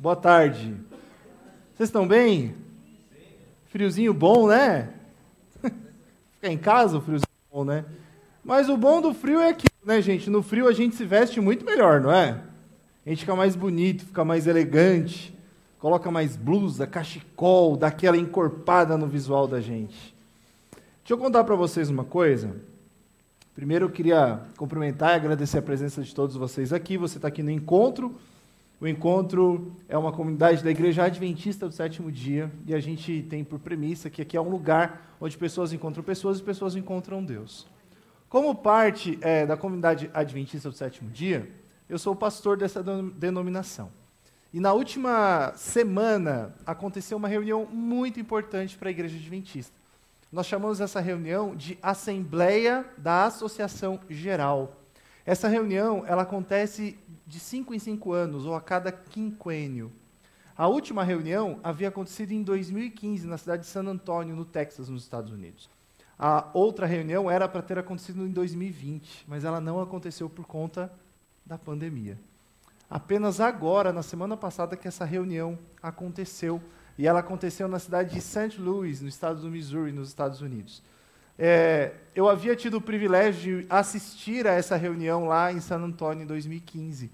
Boa tarde. Vocês estão bem? Friozinho bom, né? Ficar em casa, o friozinho bom, né? Mas o bom do frio é aquilo, né, gente? No frio a gente se veste muito melhor, não é? A gente fica mais bonito, fica mais elegante, coloca mais blusa, cachecol, dá aquela encorpada no visual da gente. Deixa eu contar para vocês uma coisa. Primeiro eu queria cumprimentar e agradecer a presença de todos vocês aqui. Você está aqui no encontro. O encontro é uma comunidade da Igreja Adventista do Sétimo Dia e a gente tem por premissa que aqui é um lugar onde pessoas encontram pessoas e pessoas encontram Deus. Como parte é, da comunidade Adventista do Sétimo Dia, eu sou o pastor dessa denominação. E na última semana aconteceu uma reunião muito importante para a Igreja Adventista. Nós chamamos essa reunião de Assembleia da Associação Geral. Essa reunião ela acontece de cinco em cinco anos, ou a cada quinquênio. A última reunião havia acontecido em 2015, na cidade de San Antonio, no Texas, nos Estados Unidos. A outra reunião era para ter acontecido em 2020, mas ela não aconteceu por conta da pandemia. Apenas agora, na semana passada, que essa reunião aconteceu. E ela aconteceu na cidade de St. Louis, no estado do Missouri, nos Estados Unidos. É, eu havia tido o privilégio de assistir a essa reunião lá em San Antônio em 2015.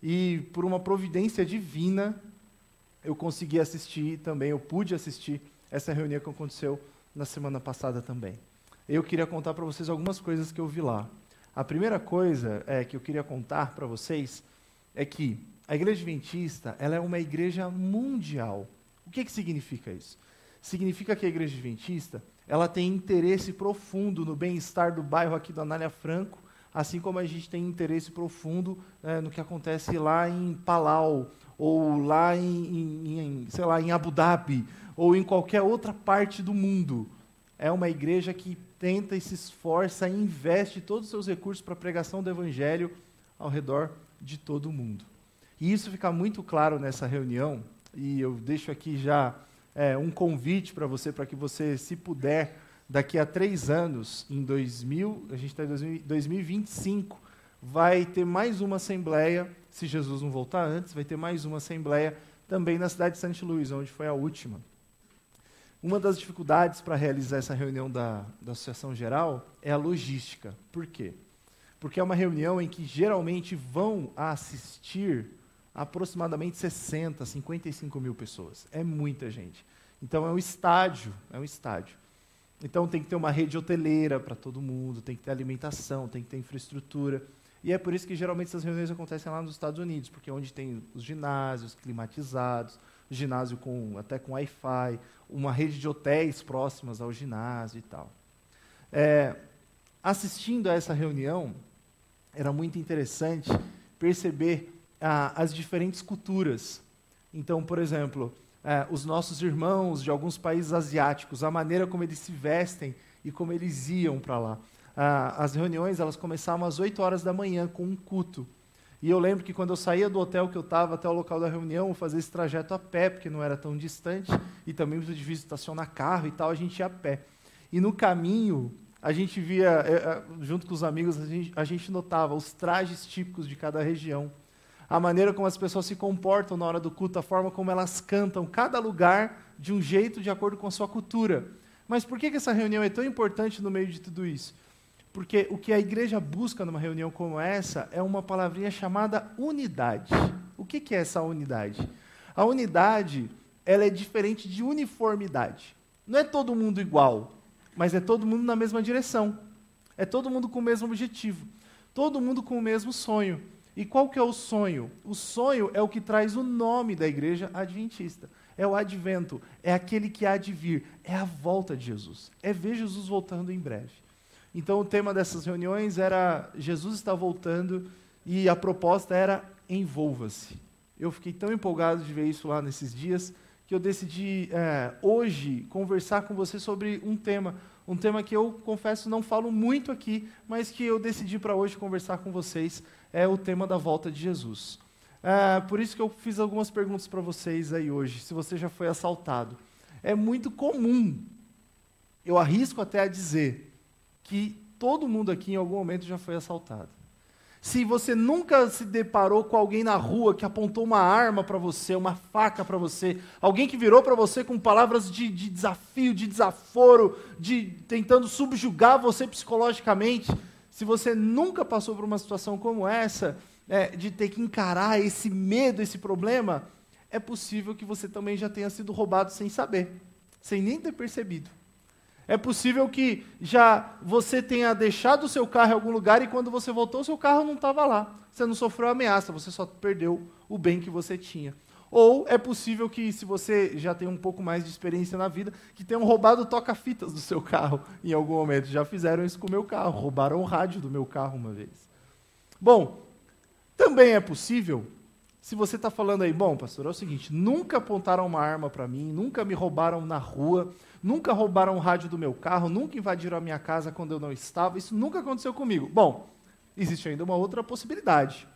E por uma providência divina, eu consegui assistir também, eu pude assistir essa reunião que aconteceu na semana passada também. Eu queria contar para vocês algumas coisas que eu vi lá. A primeira coisa é, que eu queria contar para vocês é que a igreja adventista ela é uma igreja mundial. O que, que significa isso? Significa que a igreja adventista ela tem interesse profundo no bem-estar do bairro aqui do Anália Franco, assim como a gente tem interesse profundo é, no que acontece lá em Palau, ou lá em, em, sei lá, em Abu Dhabi, ou em qualquer outra parte do mundo. É uma igreja que tenta e se esforça e investe todos os seus recursos para a pregação do evangelho ao redor de todo o mundo. E isso fica muito claro nessa reunião, e eu deixo aqui já é, um convite para você, para que você, se puder, daqui a três anos, em 2000, a gente está em 2025, vai ter mais uma assembleia, se Jesus não voltar antes, vai ter mais uma assembleia também na cidade de Santo Luís, onde foi a última. Uma das dificuldades para realizar essa reunião da, da Associação Geral é a logística. Por quê? Porque é uma reunião em que geralmente vão assistir aproximadamente 60, 55 mil pessoas. É muita gente. Então é um estádio, é um estádio. Então tem que ter uma rede hoteleira para todo mundo, tem que ter alimentação, tem que ter infraestrutura. E é por isso que geralmente essas reuniões acontecem lá nos Estados Unidos, porque é onde tem os ginásios climatizados, ginásio com até com Wi-Fi, uma rede de hotéis próximas ao ginásio e tal. É, assistindo a essa reunião, era muito interessante perceber ah, as diferentes culturas. Então, por exemplo, eh, os nossos irmãos de alguns países asiáticos, a maneira como eles se vestem e como eles iam para lá. Ah, as reuniões elas começavam às 8 horas da manhã com um culto. E eu lembro que quando eu saía do hotel que eu estava até o local da reunião, eu fazia esse trajeto a pé, porque não era tão distante, e também muito difícil estacionar carro e tal, a gente ia a pé. E no caminho, a gente via, eh, eh, junto com os amigos, a gente, a gente notava os trajes típicos de cada região a maneira como as pessoas se comportam na hora do culto, a forma como elas cantam, cada lugar de um jeito de acordo com a sua cultura. Mas por que, que essa reunião é tão importante no meio de tudo isso? Porque o que a igreja busca numa reunião como essa é uma palavrinha chamada unidade. O que, que é essa unidade? A unidade ela é diferente de uniformidade. Não é todo mundo igual, mas é todo mundo na mesma direção. É todo mundo com o mesmo objetivo. Todo mundo com o mesmo sonho. E qual que é o sonho? O sonho é o que traz o nome da igreja adventista. É o advento, é aquele que há de vir, é a volta de Jesus. É ver Jesus voltando em breve. Então o tema dessas reuniões era Jesus está voltando e a proposta era envolva-se. Eu fiquei tão empolgado de ver isso lá nesses dias que eu decidi é, hoje conversar com você sobre um tema, um tema que eu confesso não falo muito aqui, mas que eu decidi para hoje conversar com vocês é o tema da volta de Jesus. É, por isso que eu fiz algumas perguntas para vocês aí hoje, se você já foi assaltado. É muito comum, eu arrisco até a dizer, que todo mundo aqui em algum momento já foi assaltado. Se você nunca se deparou com alguém na rua que apontou uma arma para você, uma faca para você, alguém que virou para você com palavras de, de, desafio, de desaforo, de tentando subjugar você psicologicamente, se você nunca passou por uma situação como essa, é, de ter que encarar esse medo, esse problema, é possível que você também já tenha sido roubado sem saber, sem nem ter percebido. É possível que já você tenha deixado o seu carro em algum lugar e quando você voltou, o seu carro não estava lá. Você não sofreu ameaça, você só perdeu o bem que você tinha. Ou é possível que, se você já tem um pouco mais de experiência na vida, que tenham roubado toca-fitas do seu carro em algum momento. Já fizeram isso com o meu carro, roubaram o rádio do meu carro uma vez. Bom, também é possível, se você está falando aí, bom, pastor, é o seguinte: nunca apontaram uma arma para mim, nunca me roubaram na rua, Nunca roubaram o rádio do meu carro, nunca invadiram a minha casa quando eu não estava, isso nunca aconteceu comigo. Bom, existe ainda uma outra possibilidade.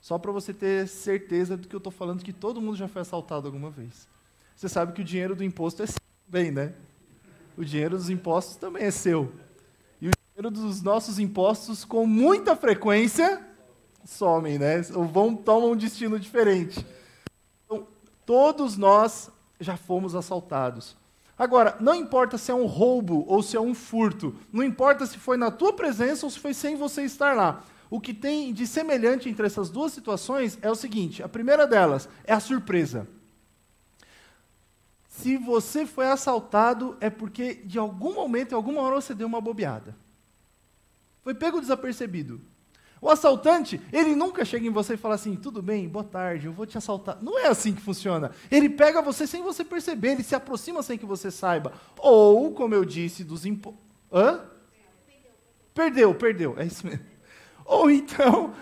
Só para você ter certeza do que eu estou falando, que todo mundo já foi assaltado alguma vez. Você sabe que o dinheiro do imposto é seu também, né? O dinheiro dos impostos também é seu. E o dinheiro dos nossos impostos, com muita frequência, somem, né? Ou vão, tomam um destino diferente. Então, todos nós já fomos assaltados. Agora, não importa se é um roubo ou se é um furto, não importa se foi na tua presença ou se foi sem você estar lá. O que tem de semelhante entre essas duas situações é o seguinte: a primeira delas é a surpresa. Se você foi assaltado, é porque de algum momento, em alguma hora, você deu uma bobeada. Foi pego desapercebido. O assaltante, ele nunca chega em você e fala assim: tudo bem, boa tarde, eu vou te assaltar. Não é assim que funciona. Ele pega você sem você perceber, ele se aproxima sem que você saiba. Ou, como eu disse, dos impostos. Hã? Perdeu, perdeu, é isso mesmo. Ou então,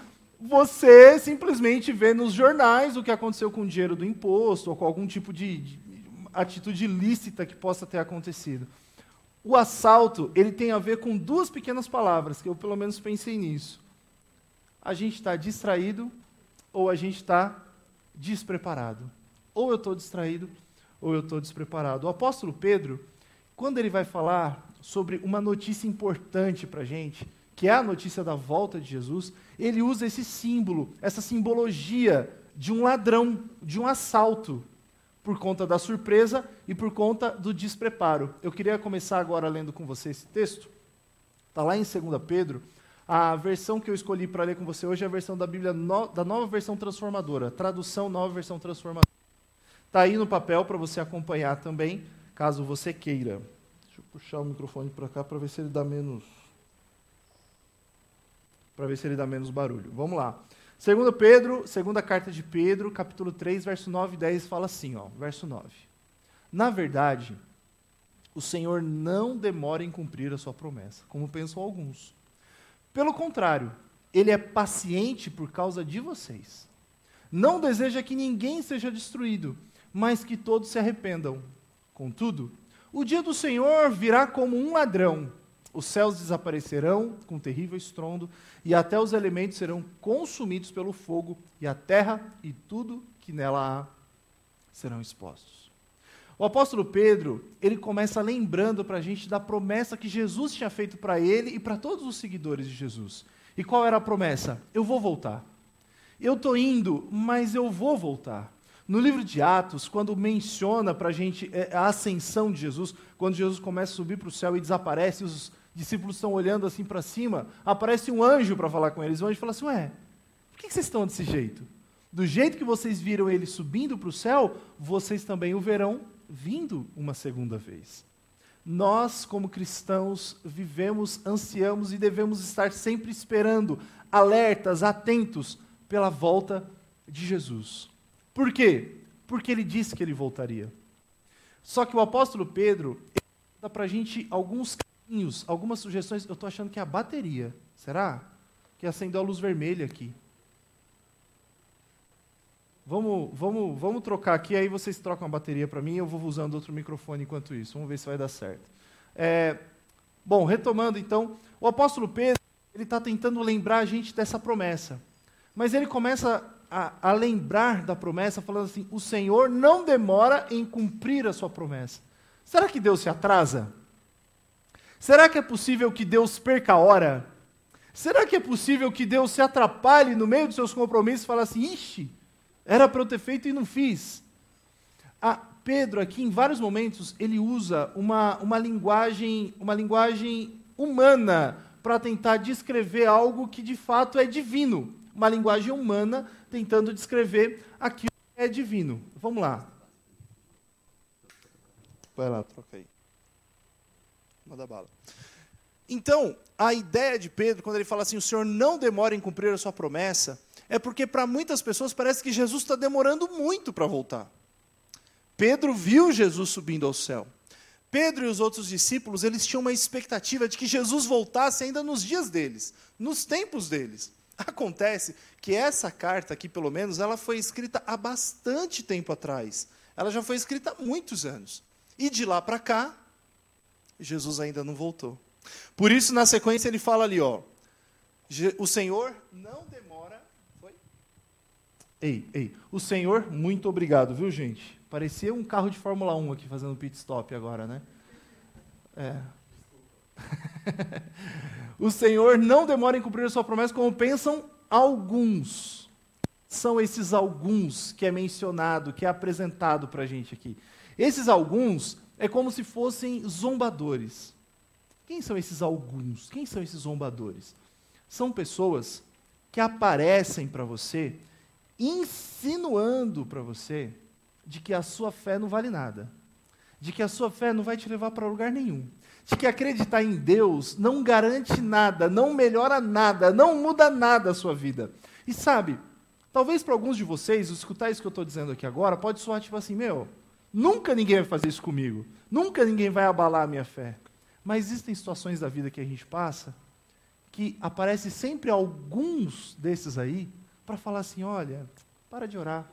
você simplesmente vê nos jornais o que aconteceu com o dinheiro do imposto, ou com algum tipo de, de atitude ilícita que possa ter acontecido. O assalto, ele tem a ver com duas pequenas palavras, que eu pelo menos pensei nisso a gente está distraído ou a gente está despreparado. Ou eu estou distraído ou eu estou despreparado. O apóstolo Pedro, quando ele vai falar sobre uma notícia importante para a gente, que é a notícia da volta de Jesus, ele usa esse símbolo, essa simbologia de um ladrão, de um assalto, por conta da surpresa e por conta do despreparo. Eu queria começar agora lendo com você esse texto. Está lá em 2 Pedro, a versão que eu escolhi para ler com você hoje é a versão da Bíblia no, da nova versão transformadora, tradução nova versão transformadora. Está aí no papel para você acompanhar também, caso você queira. Deixa eu puxar o microfone para cá para ver se ele dá menos para ver se ele dá menos barulho. Vamos lá. Segundo Pedro, segunda carta de Pedro, capítulo 3, verso 9 e 10 fala assim, ó, verso 9. Na verdade, o Senhor não demora em cumprir a sua promessa, como pensam alguns pelo contrário, ele é paciente por causa de vocês. Não deseja que ninguém seja destruído, mas que todos se arrependam. Contudo, o dia do Senhor virá como um ladrão. Os céus desaparecerão com terrível estrondo, e até os elementos serão consumidos pelo fogo, e a terra e tudo que nela há serão expostos. O apóstolo Pedro, ele começa lembrando para a gente da promessa que Jesus tinha feito para ele e para todos os seguidores de Jesus. E qual era a promessa? Eu vou voltar. Eu estou indo, mas eu vou voltar. No livro de Atos, quando menciona para a gente é, a ascensão de Jesus, quando Jesus começa a subir para o céu e desaparece, os discípulos estão olhando assim para cima, aparece um anjo para falar com eles. O anjo fala assim: Ué, por que vocês estão desse jeito? Do jeito que vocês viram ele subindo para o céu, vocês também o verão vindo uma segunda vez. Nós, como cristãos, vivemos, ansiamos e devemos estar sempre esperando, alertas, atentos pela volta de Jesus. Por quê? Porque ele disse que ele voltaria. Só que o apóstolo Pedro dá para a gente alguns caminhos, algumas sugestões. Eu estou achando que é a bateria. Será? Que acendeu a luz vermelha aqui. Vamos, vamos, vamos trocar aqui, aí vocês trocam a bateria para mim eu vou usando outro microfone enquanto isso. Vamos ver se vai dar certo. É, bom, retomando então, o apóstolo Pedro ele está tentando lembrar a gente dessa promessa. Mas ele começa a, a, lembrar da promessa, falando assim: o Senhor não demora em cumprir a sua promessa. Será que Deus se atrasa? Será que é possível que Deus perca a hora? Será que é possível que Deus se atrapalhe no meio dos seus compromissos e fale assim: ixi, era para eu ter feito e não fiz? Ah, Pedro, aqui, em vários momentos, ele usa uma, uma linguagem, uma linguagem humana para tentar descrever algo que de fato é divino. Uma linguagem humana tentando descrever aquilo que é divino. Vamos lá. Vai lá, troca aí. Manda bala. Então, a ideia de Pedro, quando ele fala assim, o Senhor não demora em cumprir a sua promessa, é porque para muitas pessoas parece que Jesus está demorando muito para voltar. Pedro viu Jesus subindo ao céu. Pedro e os outros discípulos, eles tinham uma expectativa de que Jesus voltasse ainda nos dias deles, nos tempos deles. Acontece que essa carta aqui, pelo menos, ela foi escrita há bastante tempo atrás. Ela já foi escrita há muitos anos. E de lá para cá, Jesus ainda não voltou. Por isso, na sequência, ele fala ali, ó, o Senhor não demora. Ei, ei, o Senhor, muito obrigado, viu, gente? Parecia um carro de Fórmula 1 aqui fazendo pit stop agora, né? É. o Senhor não demora em cumprir a sua promessa, como pensam alguns. São esses alguns que é mencionado, que é apresentado para a gente aqui. Esses alguns é como se fossem zombadores. Quem são esses alguns? Quem são esses zombadores? São pessoas que aparecem para você, insinuando para você de que a sua fé não vale nada, de que a sua fé não vai te levar para lugar nenhum, de que acreditar em Deus não garante nada, não melhora nada, não muda nada a sua vida. E sabe, talvez para alguns de vocês, escutar isso que eu estou dizendo aqui agora, pode soar tipo assim: meu, nunca ninguém vai fazer isso comigo, nunca ninguém vai abalar a minha fé. Mas existem situações da vida que a gente passa que aparece sempre alguns desses aí para falar assim: olha, para de orar,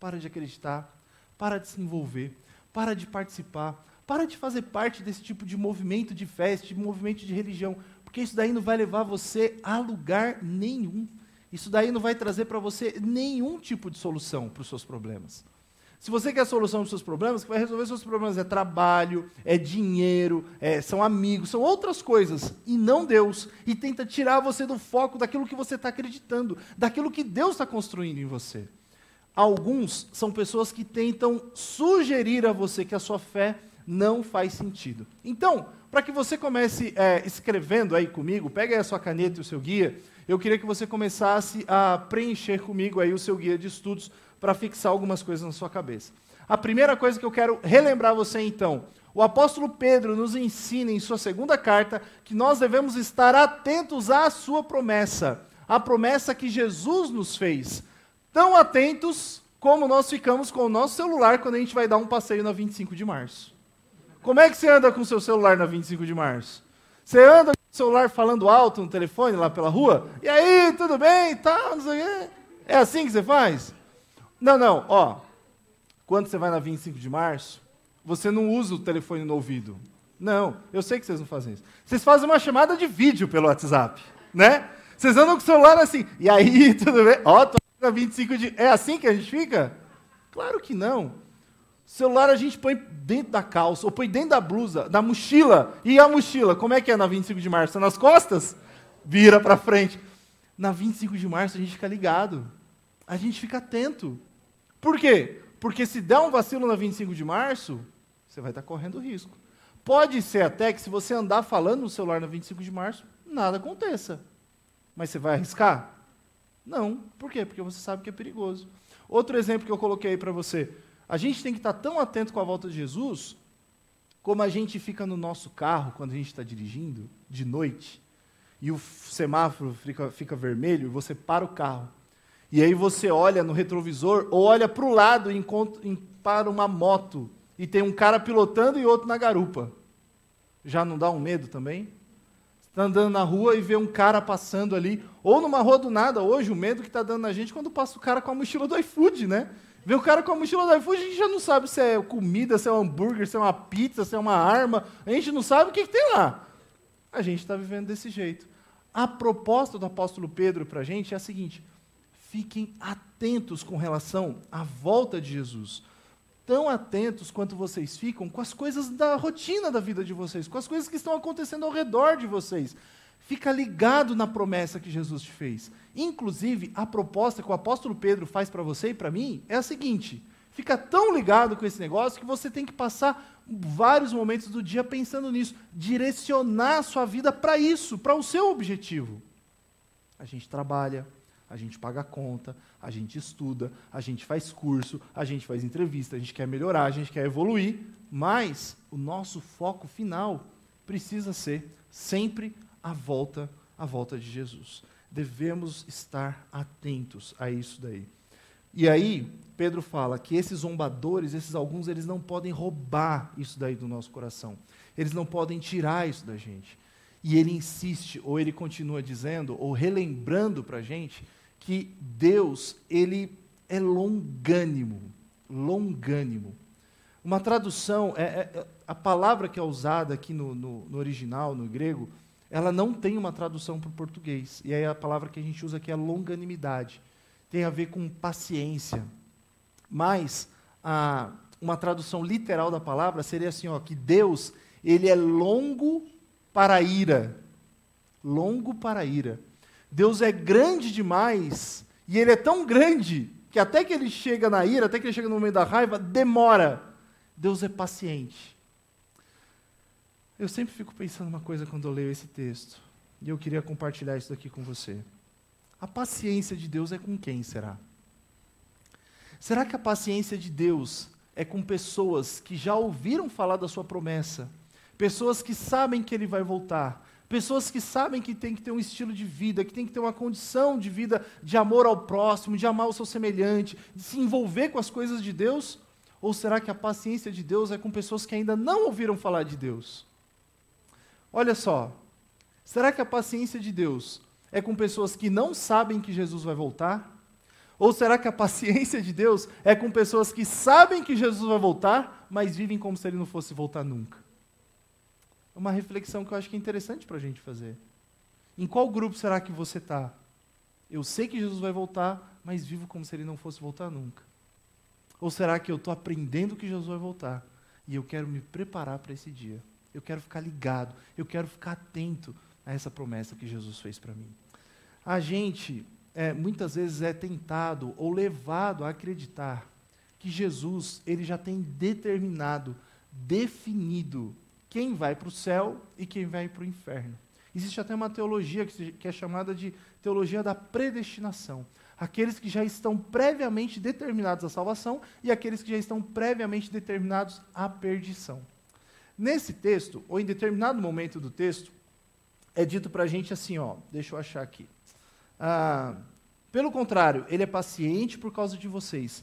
para de acreditar, para de se envolver, para de participar, para de fazer parte desse tipo de movimento de festa, de movimento de religião, porque isso daí não vai levar você a lugar nenhum. Isso daí não vai trazer para você nenhum tipo de solução para os seus problemas. Se você quer solução para os seus problemas, que vai resolver seus problemas é trabalho, é dinheiro, é, são amigos, são outras coisas, e não Deus. E tenta tirar você do foco daquilo que você está acreditando, daquilo que Deus está construindo em você. Alguns são pessoas que tentam sugerir a você que a sua fé não faz sentido. Então, para que você comece é, escrevendo aí comigo, pega aí a sua caneta e o seu guia, eu queria que você começasse a preencher comigo aí o seu guia de estudos para fixar algumas coisas na sua cabeça. A primeira coisa que eu quero relembrar você então, o apóstolo Pedro nos ensina em sua segunda carta que nós devemos estar atentos à sua promessa, a promessa que Jesus nos fez. Tão atentos como nós ficamos com o nosso celular quando a gente vai dar um passeio na 25 de março. Como é que você anda com o seu celular na 25 de março? Você anda com o celular falando alto no telefone lá pela rua? E aí, tudo bem? Tá, não sei o quê. É assim que você faz? Não, não, ó. Quando você vai na 25 de março, você não usa o telefone no ouvido. Não, eu sei que vocês não fazem isso. Vocês fazem uma chamada de vídeo pelo WhatsApp, né? Vocês andam com o celular assim, e aí, tudo bem? Ó, tô na 25 de. É assim que a gente fica? Claro que não. Celular a gente põe dentro da calça, ou põe dentro da blusa, da mochila. E a mochila, como é que é na 25 de março? Nas costas? Vira para frente. Na 25 de março a gente fica ligado. A gente fica atento. Por quê? Porque se der um vacilo na 25 de março, você vai estar correndo risco. Pode ser até que se você andar falando no celular na 25 de março, nada aconteça. Mas você vai arriscar? Não. Por quê? Porque você sabe que é perigoso. Outro exemplo que eu coloquei para você. A gente tem que estar tão atento com a volta de Jesus, como a gente fica no nosso carro quando a gente está dirigindo, de noite, e o semáforo fica, fica vermelho, e você para o carro. E aí você olha no retrovisor ou olha para o lado e encontra, para uma moto e tem um cara pilotando e outro na garupa. Já não dá um medo também? Está andando na rua e vê um cara passando ali, ou numa rua do nada. Hoje o medo que está dando na gente é quando passa o cara com a mochila do iFood, né? Vê o cara com a mochila do iFood, a gente já não sabe se é comida, se é um hambúrguer, se é uma pizza, se é uma arma. A gente não sabe o que, que tem lá. A gente está vivendo desse jeito. A proposta do apóstolo Pedro para a gente é a seguinte: fiquem atentos com relação à volta de Jesus. Tão atentos quanto vocês ficam com as coisas da rotina da vida de vocês, com as coisas que estão acontecendo ao redor de vocês. Fica ligado na promessa que Jesus te fez. Inclusive, a proposta que o apóstolo Pedro faz para você e para mim é a seguinte: fica tão ligado com esse negócio que você tem que passar vários momentos do dia pensando nisso, direcionar a sua vida para isso, para o seu objetivo. A gente trabalha, a gente paga a conta, a gente estuda, a gente faz curso, a gente faz entrevista, a gente quer melhorar, a gente quer evoluir, mas o nosso foco final precisa ser sempre a volta, a volta de Jesus. Devemos estar atentos a isso daí. E aí, Pedro fala que esses zombadores, esses alguns, eles não podem roubar isso daí do nosso coração. Eles não podem tirar isso da gente. E ele insiste, ou ele continua dizendo, ou relembrando para a gente, que Deus, ele é longânimo. Longânimo. Uma tradução, é, é, a palavra que é usada aqui no, no, no original, no grego, ela não tem uma tradução para o português. E aí a palavra que a gente usa aqui é longanimidade. Tem a ver com paciência. Mas a, uma tradução literal da palavra seria assim, ó, que Deus, ele é longo para a ira. Longo para a ira. Deus é grande demais, e ele é tão grande que até que ele chega na ira, até que ele chega no momento da raiva, demora. Deus é paciente. Eu sempre fico pensando uma coisa quando eu leio esse texto, e eu queria compartilhar isso aqui com você. A paciência de Deus é com quem será? Será que a paciência de Deus é com pessoas que já ouviram falar da sua promessa, pessoas que sabem que ele vai voltar, pessoas que sabem que tem que ter um estilo de vida, que tem que ter uma condição de vida de amor ao próximo, de amar o seu semelhante, de se envolver com as coisas de Deus? Ou será que a paciência de Deus é com pessoas que ainda não ouviram falar de Deus? Olha só, será que a paciência de Deus é com pessoas que não sabem que Jesus vai voltar? Ou será que a paciência de Deus é com pessoas que sabem que Jesus vai voltar, mas vivem como se ele não fosse voltar nunca? É uma reflexão que eu acho que é interessante para a gente fazer. Em qual grupo será que você está? Eu sei que Jesus vai voltar, mas vivo como se ele não fosse voltar nunca. Ou será que eu estou aprendendo que Jesus vai voltar e eu quero me preparar para esse dia? Eu quero ficar ligado, eu quero ficar atento a essa promessa que Jesus fez para mim. A gente é, muitas vezes é tentado ou levado a acreditar que Jesus ele já tem determinado, definido quem vai para o céu e quem vai para o inferno. Existe até uma teologia que, que é chamada de teologia da predestinação. Aqueles que já estão previamente determinados à salvação e aqueles que já estão previamente determinados à perdição. Nesse texto, ou em determinado momento do texto, é dito para a gente assim, ó, deixa eu achar aqui. Ah, pelo contrário, ele é paciente por causa de vocês.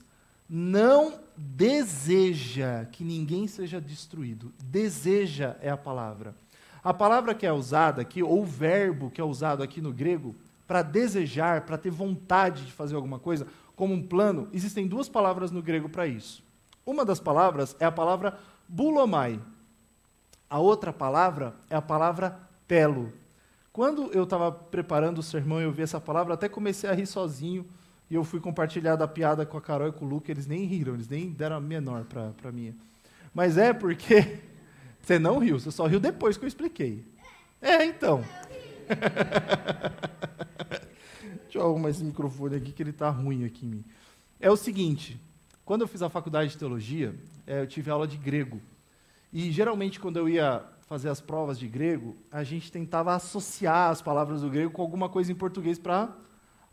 Não deseja que ninguém seja destruído. Deseja é a palavra. A palavra que é usada aqui, ou o verbo que é usado aqui no grego, para desejar, para ter vontade de fazer alguma coisa, como um plano, existem duas palavras no grego para isso. Uma das palavras é a palavra bulomai, a outra palavra é a palavra telo. Quando eu estava preparando o sermão e eu vi essa palavra, até comecei a rir sozinho. E eu fui compartilhar da piada com a Carol e com o Luke, eles nem riram, eles nem deram a menor para minha. Mas é porque você não riu, você só riu depois que eu expliquei. É, então. Deixa eu arrumar esse microfone aqui que ele está ruim aqui em mim. É o seguinte, quando eu fiz a faculdade de teologia, é, eu tive aula de grego. E geralmente, quando eu ia fazer as provas de grego, a gente tentava associar as palavras do grego com alguma coisa em português para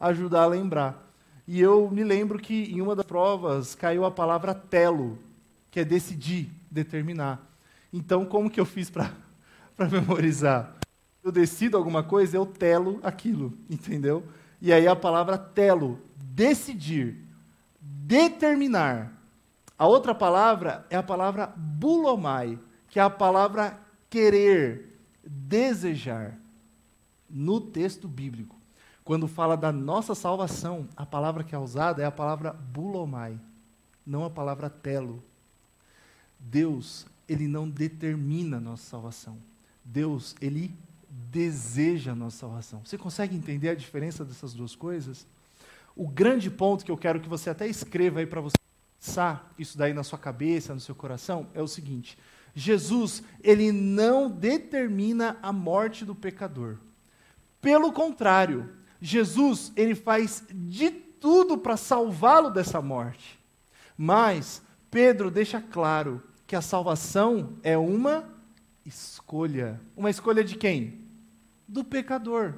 ajudar a lembrar. E eu me lembro que em uma das provas caiu a palavra telo, que é decidir, determinar. Então, como que eu fiz para memorizar? Eu decido alguma coisa, eu telo aquilo, entendeu? E aí a palavra telo, decidir, determinar. A outra palavra é a palavra bulomai, que é a palavra querer, desejar. No texto bíblico, quando fala da nossa salvação, a palavra que é usada é a palavra bulomai, não a palavra telo. Deus, ele não determina a nossa salvação. Deus, ele deseja a nossa salvação. Você consegue entender a diferença dessas duas coisas? O grande ponto que eu quero que você até escreva aí para você fixar isso daí na sua cabeça, no seu coração, é o seguinte: Jesus, ele não determina a morte do pecador. Pelo contrário, Jesus, ele faz de tudo para salvá-lo dessa morte. Mas Pedro deixa claro que a salvação é uma escolha. Uma escolha de quem? Do pecador,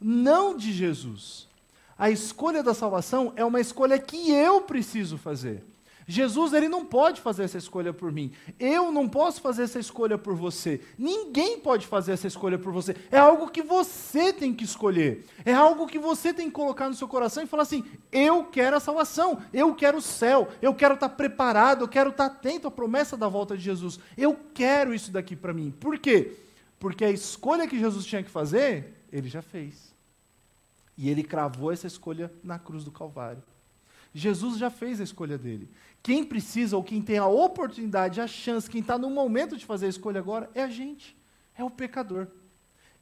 não de Jesus. A escolha da salvação é uma escolha que eu preciso fazer. Jesus ele não pode fazer essa escolha por mim. Eu não posso fazer essa escolha por você. Ninguém pode fazer essa escolha por você. É algo que você tem que escolher. É algo que você tem que colocar no seu coração e falar assim: eu quero a salvação, eu quero o céu, eu quero estar preparado, eu quero estar atento à promessa da volta de Jesus. Eu quero isso daqui para mim. Por quê? Porque a escolha que Jesus tinha que fazer, ele já fez. E ele cravou essa escolha na cruz do Calvário. Jesus já fez a escolha dele. Quem precisa ou quem tem a oportunidade, a chance, quem está no momento de fazer a escolha agora é a gente, é o pecador.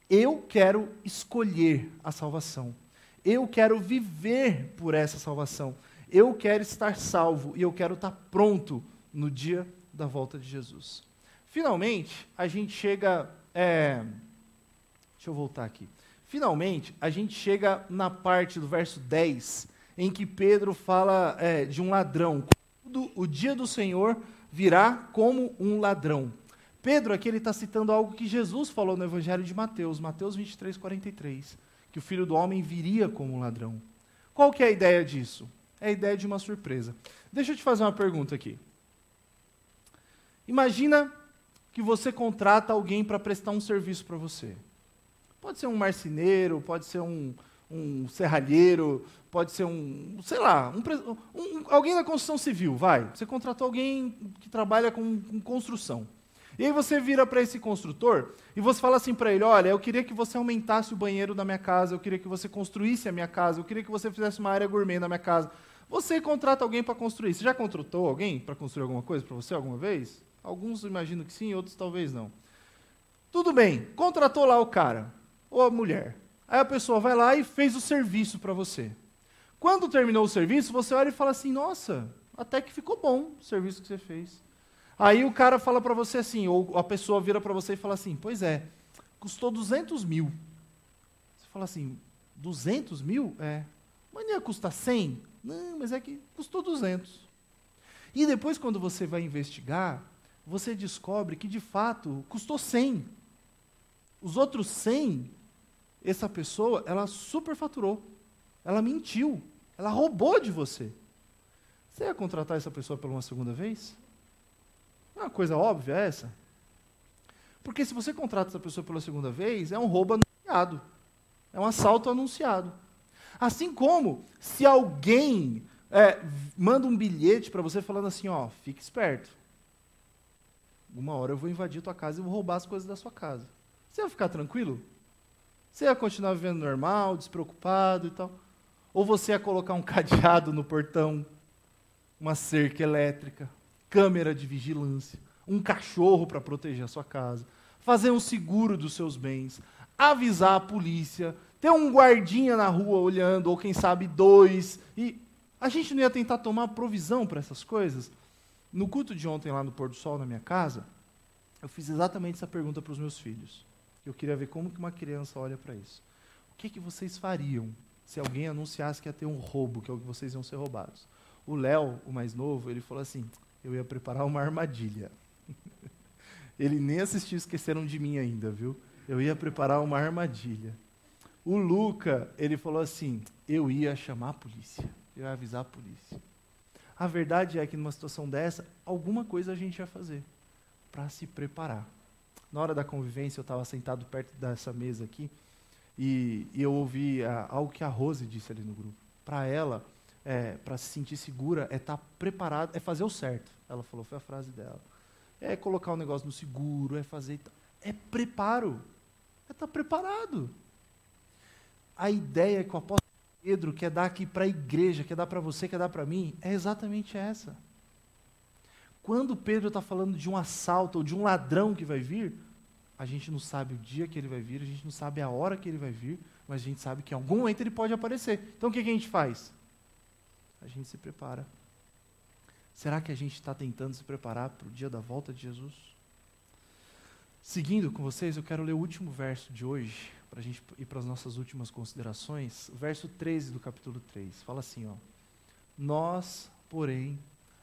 Eu quero escolher a salvação. Eu quero viver por essa salvação. Eu quero estar salvo e eu quero estar pronto no dia da volta de Jesus. Finalmente, a gente chega. É... Deixa eu voltar aqui. Finalmente, a gente chega na parte do verso 10, em que Pedro fala é, de um ladrão o dia do Senhor virá como um ladrão. Pedro aqui ele está citando algo que Jesus falou no Evangelho de Mateus, Mateus 23, 43, que o Filho do Homem viria como um ladrão. Qual que é a ideia disso? É a ideia de uma surpresa. Deixa eu te fazer uma pergunta aqui. Imagina que você contrata alguém para prestar um serviço para você. Pode ser um marceneiro, pode ser um, um serralheiro, pode ser um, sei lá, um, um, alguém da construção civil, vai. Você contratou alguém que trabalha com, com construção. E aí você vira para esse construtor e você fala assim para ele: olha, eu queria que você aumentasse o banheiro da minha casa, eu queria que você construísse a minha casa, eu queria que você fizesse uma área gourmet na minha casa. Você contrata alguém para construir. Você já contratou alguém para construir alguma coisa para você alguma vez? Alguns imagino que sim, outros talvez não. Tudo bem, contratou lá o cara ou a mulher. Aí a pessoa vai lá e fez o serviço para você. Quando terminou o serviço, você olha e fala assim: Nossa, até que ficou bom o serviço que você fez. Aí o cara fala para você assim, ou a pessoa vira para você e fala assim: Pois é, custou 200 mil. Você fala assim: 200 mil? É. Mas não ia custar 100? Não, mas é que custou 200. E depois, quando você vai investigar, você descobre que de fato custou 100. Os outros 100 essa pessoa, ela superfaturou. Ela mentiu. Ela roubou de você. Você ia contratar essa pessoa pela uma segunda vez? Não é uma coisa óbvia essa? Porque se você contrata essa pessoa pela segunda vez, é um roubo anunciado. É um assalto anunciado. Assim como se alguém é, manda um bilhete para você falando assim, ó, fique esperto. Uma hora eu vou invadir tua casa e vou roubar as coisas da sua casa. Você vai ficar tranquilo? Você ia continuar vivendo normal, despreocupado e tal? Ou você ia colocar um cadeado no portão, uma cerca elétrica, câmera de vigilância, um cachorro para proteger a sua casa, fazer um seguro dos seus bens, avisar a polícia, ter um guardinha na rua olhando, ou quem sabe dois, e a gente não ia tentar tomar provisão para essas coisas? No culto de ontem lá no pôr do sol na minha casa, eu fiz exatamente essa pergunta para os meus filhos. Eu queria ver como que uma criança olha para isso. O que, que vocês fariam se alguém anunciasse que ia ter um roubo, que vocês iam ser roubados? O Léo, o mais novo, ele falou assim: eu ia preparar uma armadilha. ele nem assistiu Esqueceram de Mim ainda, viu? Eu ia preparar uma armadilha. O Luca, ele falou assim: eu ia chamar a polícia, eu ia avisar a polícia. A verdade é que numa situação dessa, alguma coisa a gente ia fazer para se preparar na hora da convivência, eu estava sentado perto dessa mesa aqui e, e eu ouvi ah, algo que a Rose disse ali no grupo. Para ela, é, para se sentir segura, é estar tá preparado, é fazer o certo. Ela falou, foi a frase dela. É colocar o negócio no seguro, é fazer. É preparo. É estar tá preparado. A ideia que o apóstolo Pedro quer dar aqui para a igreja, quer dar para você, quer dar para mim, é exatamente essa. Quando Pedro está falando de um assalto ou de um ladrão que vai vir, a gente não sabe o dia que ele vai vir, a gente não sabe a hora que ele vai vir, mas a gente sabe que em algum momento ele pode aparecer. Então o que, que a gente faz? A gente se prepara. Será que a gente está tentando se preparar para o dia da volta de Jesus? Seguindo com vocês, eu quero ler o último verso de hoje, para a gente ir para as nossas últimas considerações, o verso 13 do capítulo 3 fala assim: ó, Nós, porém,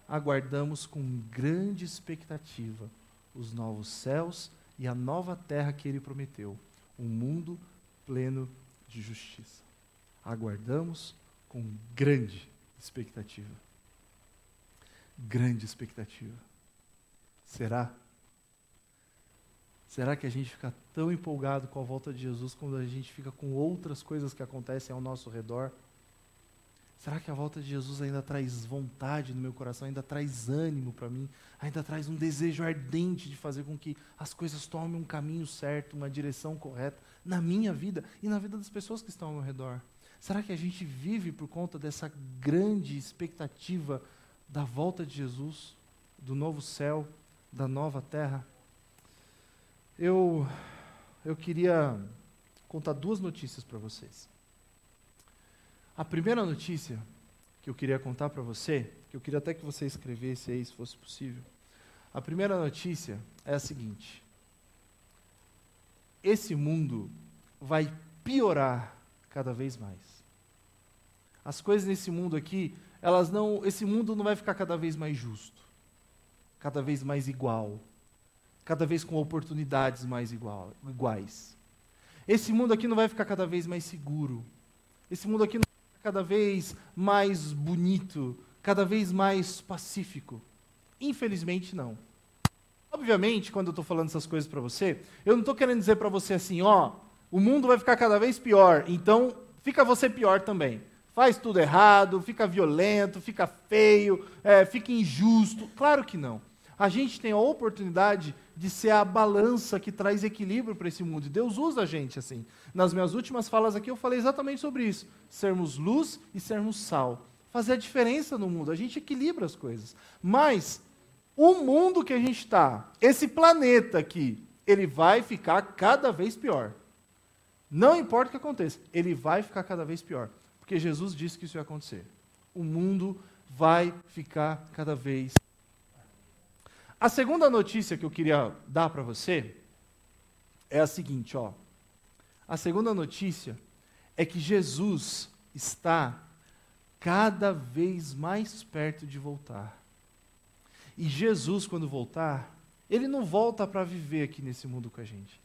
aguardamos com grande expectativa os novos céus e a nova terra que ele prometeu, um mundo pleno de justiça. Aguardamos com grande expectativa. Grande expectativa. Será? Será que a gente fica tão empolgado com a volta de Jesus quando a gente fica com outras coisas que acontecem ao nosso redor? Será que a volta de Jesus ainda traz vontade no meu coração, ainda traz ânimo para mim, ainda traz um desejo ardente de fazer com que as coisas tomem um caminho certo, uma direção correta na minha vida e na vida das pessoas que estão ao meu redor? Será que a gente vive por conta dessa grande expectativa da volta de Jesus, do novo céu, da nova terra? Eu eu queria contar duas notícias para vocês. A primeira notícia que eu queria contar para você, que eu queria até que você escrevesse aí, se fosse possível. A primeira notícia é a seguinte: esse mundo vai piorar cada vez mais. As coisas nesse mundo aqui, elas não, esse mundo não vai ficar cada vez mais justo, cada vez mais igual, cada vez com oportunidades mais igual, iguais. Esse mundo aqui não vai ficar cada vez mais seguro. Esse mundo aqui não cada vez mais bonito, cada vez mais pacífico? Infelizmente, não. Obviamente, quando eu estou falando essas coisas para você, eu não estou querendo dizer para você assim, ó, o mundo vai ficar cada vez pior, então fica você pior também. Faz tudo errado, fica violento, fica feio, é, fica injusto. Claro que não. A gente tem a oportunidade de ser a balança que traz equilíbrio para esse mundo. E Deus usa a gente assim. Nas minhas últimas falas aqui eu falei exatamente sobre isso. Sermos luz e sermos sal. Fazer a diferença no mundo. A gente equilibra as coisas. Mas o mundo que a gente está, esse planeta aqui, ele vai ficar cada vez pior. Não importa o que aconteça, ele vai ficar cada vez pior. Porque Jesus disse que isso ia acontecer. O mundo vai ficar cada vez a segunda notícia que eu queria dar para você é a seguinte, ó. A segunda notícia é que Jesus está cada vez mais perto de voltar. E Jesus, quando voltar, ele não volta para viver aqui nesse mundo com a gente.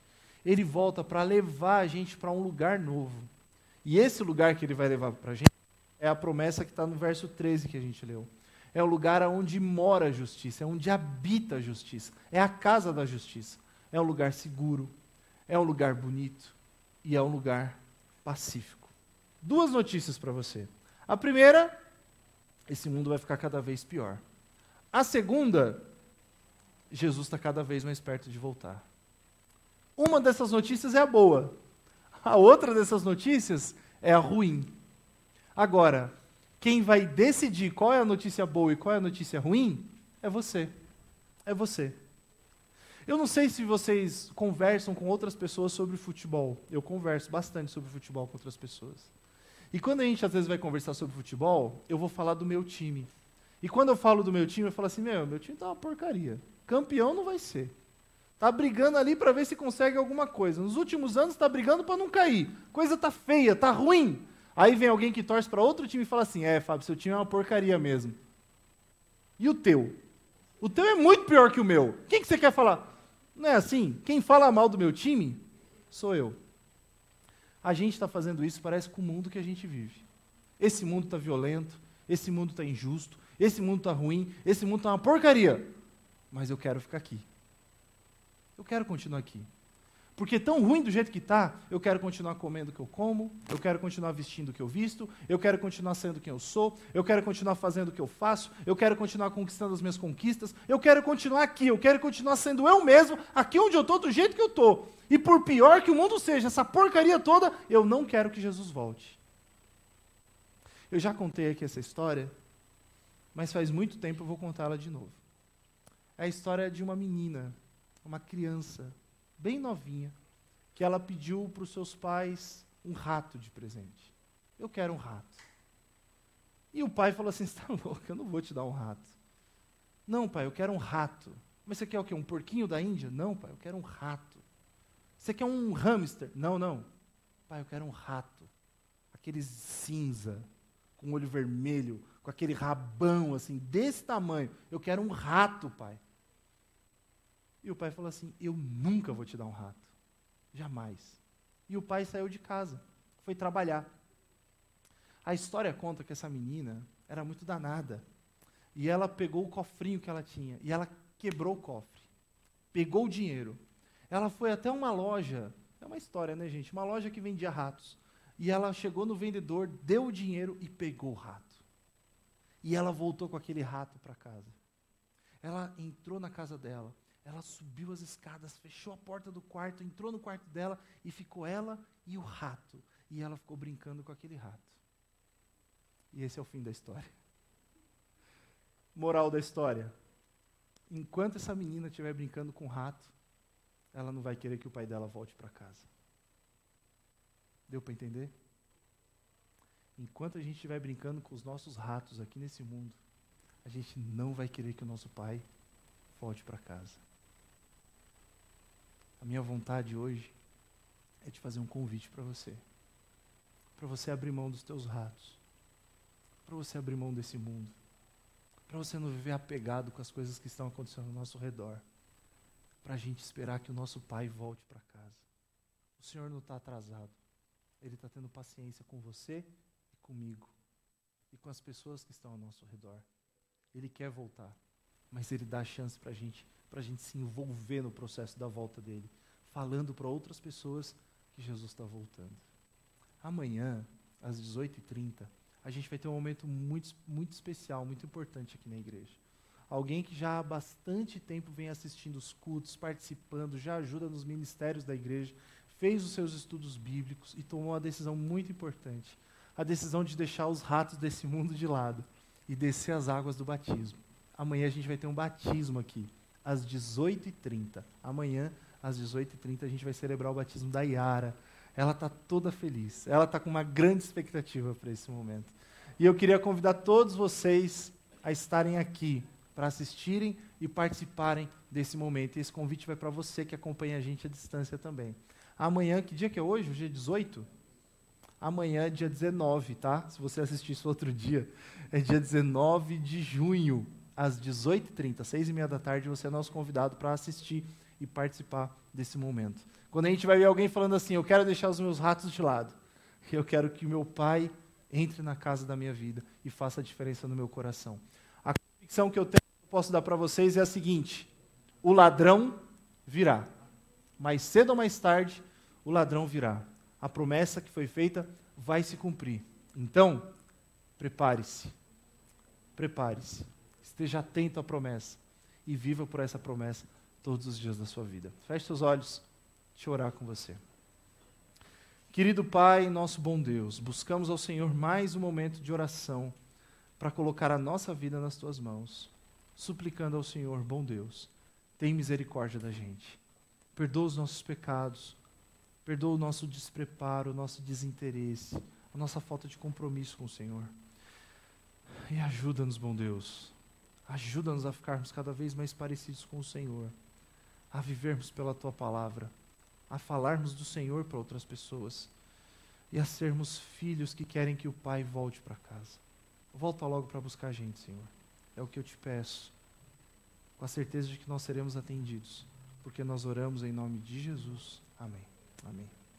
Ele volta para levar a gente para um lugar novo. E esse lugar que ele vai levar para a gente é a promessa que está no verso 13 que a gente leu é o lugar onde mora a justiça, é onde habita a justiça, é a casa da justiça. É um lugar seguro, é um lugar bonito e é um lugar pacífico. Duas notícias para você. A primeira, esse mundo vai ficar cada vez pior. A segunda, Jesus está cada vez mais perto de voltar. Uma dessas notícias é a boa, a outra dessas notícias é a ruim. Agora, quem vai decidir qual é a notícia boa e qual é a notícia ruim é você. É você. Eu não sei se vocês conversam com outras pessoas sobre futebol. Eu converso bastante sobre futebol com outras pessoas. E quando a gente às vezes vai conversar sobre futebol, eu vou falar do meu time. E quando eu falo do meu time, eu falo assim: meu, meu time tá uma porcaria. Campeão não vai ser. Tá brigando ali para ver se consegue alguma coisa. Nos últimos anos está brigando para não cair. Coisa tá feia, tá ruim. Aí vem alguém que torce para outro time e fala assim: É, Fábio, seu time é uma porcaria mesmo. E o teu? O teu é muito pior que o meu. Quem que você quer falar? Não é assim? Quem fala mal do meu time sou eu. A gente está fazendo isso, parece com o mundo que a gente vive. Esse mundo está violento, esse mundo está injusto, esse mundo está ruim, esse mundo está uma porcaria. Mas eu quero ficar aqui. Eu quero continuar aqui. Porque tão ruim do jeito que está, eu quero continuar comendo o que eu como, eu quero continuar vestindo o que eu visto, eu quero continuar sendo quem eu sou, eu quero continuar fazendo o que eu faço, eu quero continuar conquistando as minhas conquistas, eu quero continuar aqui, eu quero continuar sendo eu mesmo, aqui onde eu estou, do jeito que eu estou. E por pior que o mundo seja, essa porcaria toda, eu não quero que Jesus volte. Eu já contei aqui essa história, mas faz muito tempo eu vou contá-la de novo. É a história de uma menina, uma criança, bem novinha, que ela pediu para os seus pais um rato de presente. Eu quero um rato. E o pai falou assim: está louco, eu não vou te dar um rato. Não, pai, eu quero um rato. Mas você quer o quê? Um porquinho da Índia? Não, pai, eu quero um rato. Você quer um hamster? Não, não. pai, eu quero um rato. Aquele cinza, com olho vermelho, com aquele rabão assim, desse tamanho. Eu quero um rato, pai. E o pai falou assim: Eu nunca vou te dar um rato. Jamais. E o pai saiu de casa, foi trabalhar. A história conta que essa menina era muito danada. E ela pegou o cofrinho que ela tinha e ela quebrou o cofre. Pegou o dinheiro. Ela foi até uma loja, é uma história, né, gente? Uma loja que vendia ratos. E ela chegou no vendedor, deu o dinheiro e pegou o rato. E ela voltou com aquele rato para casa. Ela entrou na casa dela, ela subiu as escadas, fechou a porta do quarto, entrou no quarto dela e ficou ela e o rato. E ela ficou brincando com aquele rato. E esse é o fim da história. Moral da história: enquanto essa menina estiver brincando com o rato, ela não vai querer que o pai dela volte para casa. Deu para entender? Enquanto a gente estiver brincando com os nossos ratos aqui nesse mundo, a gente não vai querer que o nosso pai volte para casa. A minha vontade hoje é de fazer um convite para você. Para você abrir mão dos teus ratos. Para você abrir mão desse mundo. Para você não viver apegado com as coisas que estão acontecendo ao nosso redor. Para a gente esperar que o nosso pai volte para casa. O Senhor não está atrasado. Ele está tendo paciência com você e comigo. E com as pessoas que estão ao nosso redor. Ele quer voltar. Mas ele dá a chance para a gente para a gente se envolver no processo da volta dele, falando para outras pessoas que Jesus está voltando. Amanhã, às 18h30, a gente vai ter um momento muito, muito especial, muito importante aqui na igreja. Alguém que já há bastante tempo vem assistindo os cultos, participando, já ajuda nos ministérios da igreja, fez os seus estudos bíblicos e tomou uma decisão muito importante. A decisão de deixar os ratos desse mundo de lado e descer as águas do batismo. Amanhã a gente vai ter um batismo aqui às 18h30. Amanhã, às 18h30, a gente vai celebrar o batismo da Yara. Ela está toda feliz. Ela está com uma grande expectativa para esse momento. E eu queria convidar todos vocês a estarem aqui para assistirem e participarem desse momento. E esse convite vai para você que acompanha a gente à distância também. Amanhã, que dia que é hoje? Hoje é 18? Amanhã é dia 19, tá? Se você assistir isso outro dia, é dia 19 de junho às 18h30, 6 e meia da tarde, você é nosso convidado para assistir e participar desse momento. Quando a gente vai ver alguém falando assim, eu quero deixar os meus ratos de lado, eu quero que meu pai entre na casa da minha vida e faça a diferença no meu coração. A convicção que eu tenho, que eu posso dar para vocês é a seguinte: o ladrão virá. Mais cedo ou mais tarde, o ladrão virá. A promessa que foi feita vai se cumprir. Então, prepare-se. Prepare-se. Esteja atento à promessa e viva por essa promessa todos os dias da sua vida. Feche seus olhos, deixa eu orar com você. Querido Pai, nosso bom Deus, buscamos ao Senhor mais um momento de oração para colocar a nossa vida nas tuas mãos, suplicando ao Senhor, bom Deus, tem misericórdia da gente. Perdoa os nossos pecados, perdoa o nosso despreparo, o nosso desinteresse, a nossa falta de compromisso com o Senhor. E ajuda-nos, bom Deus, Ajuda-nos a ficarmos cada vez mais parecidos com o Senhor, a vivermos pela tua palavra, a falarmos do Senhor para outras pessoas e a sermos filhos que querem que o Pai volte para casa. Volta logo para buscar a gente, Senhor. É o que eu te peço, com a certeza de que nós seremos atendidos, porque nós oramos em nome de Jesus. Amém. Amém.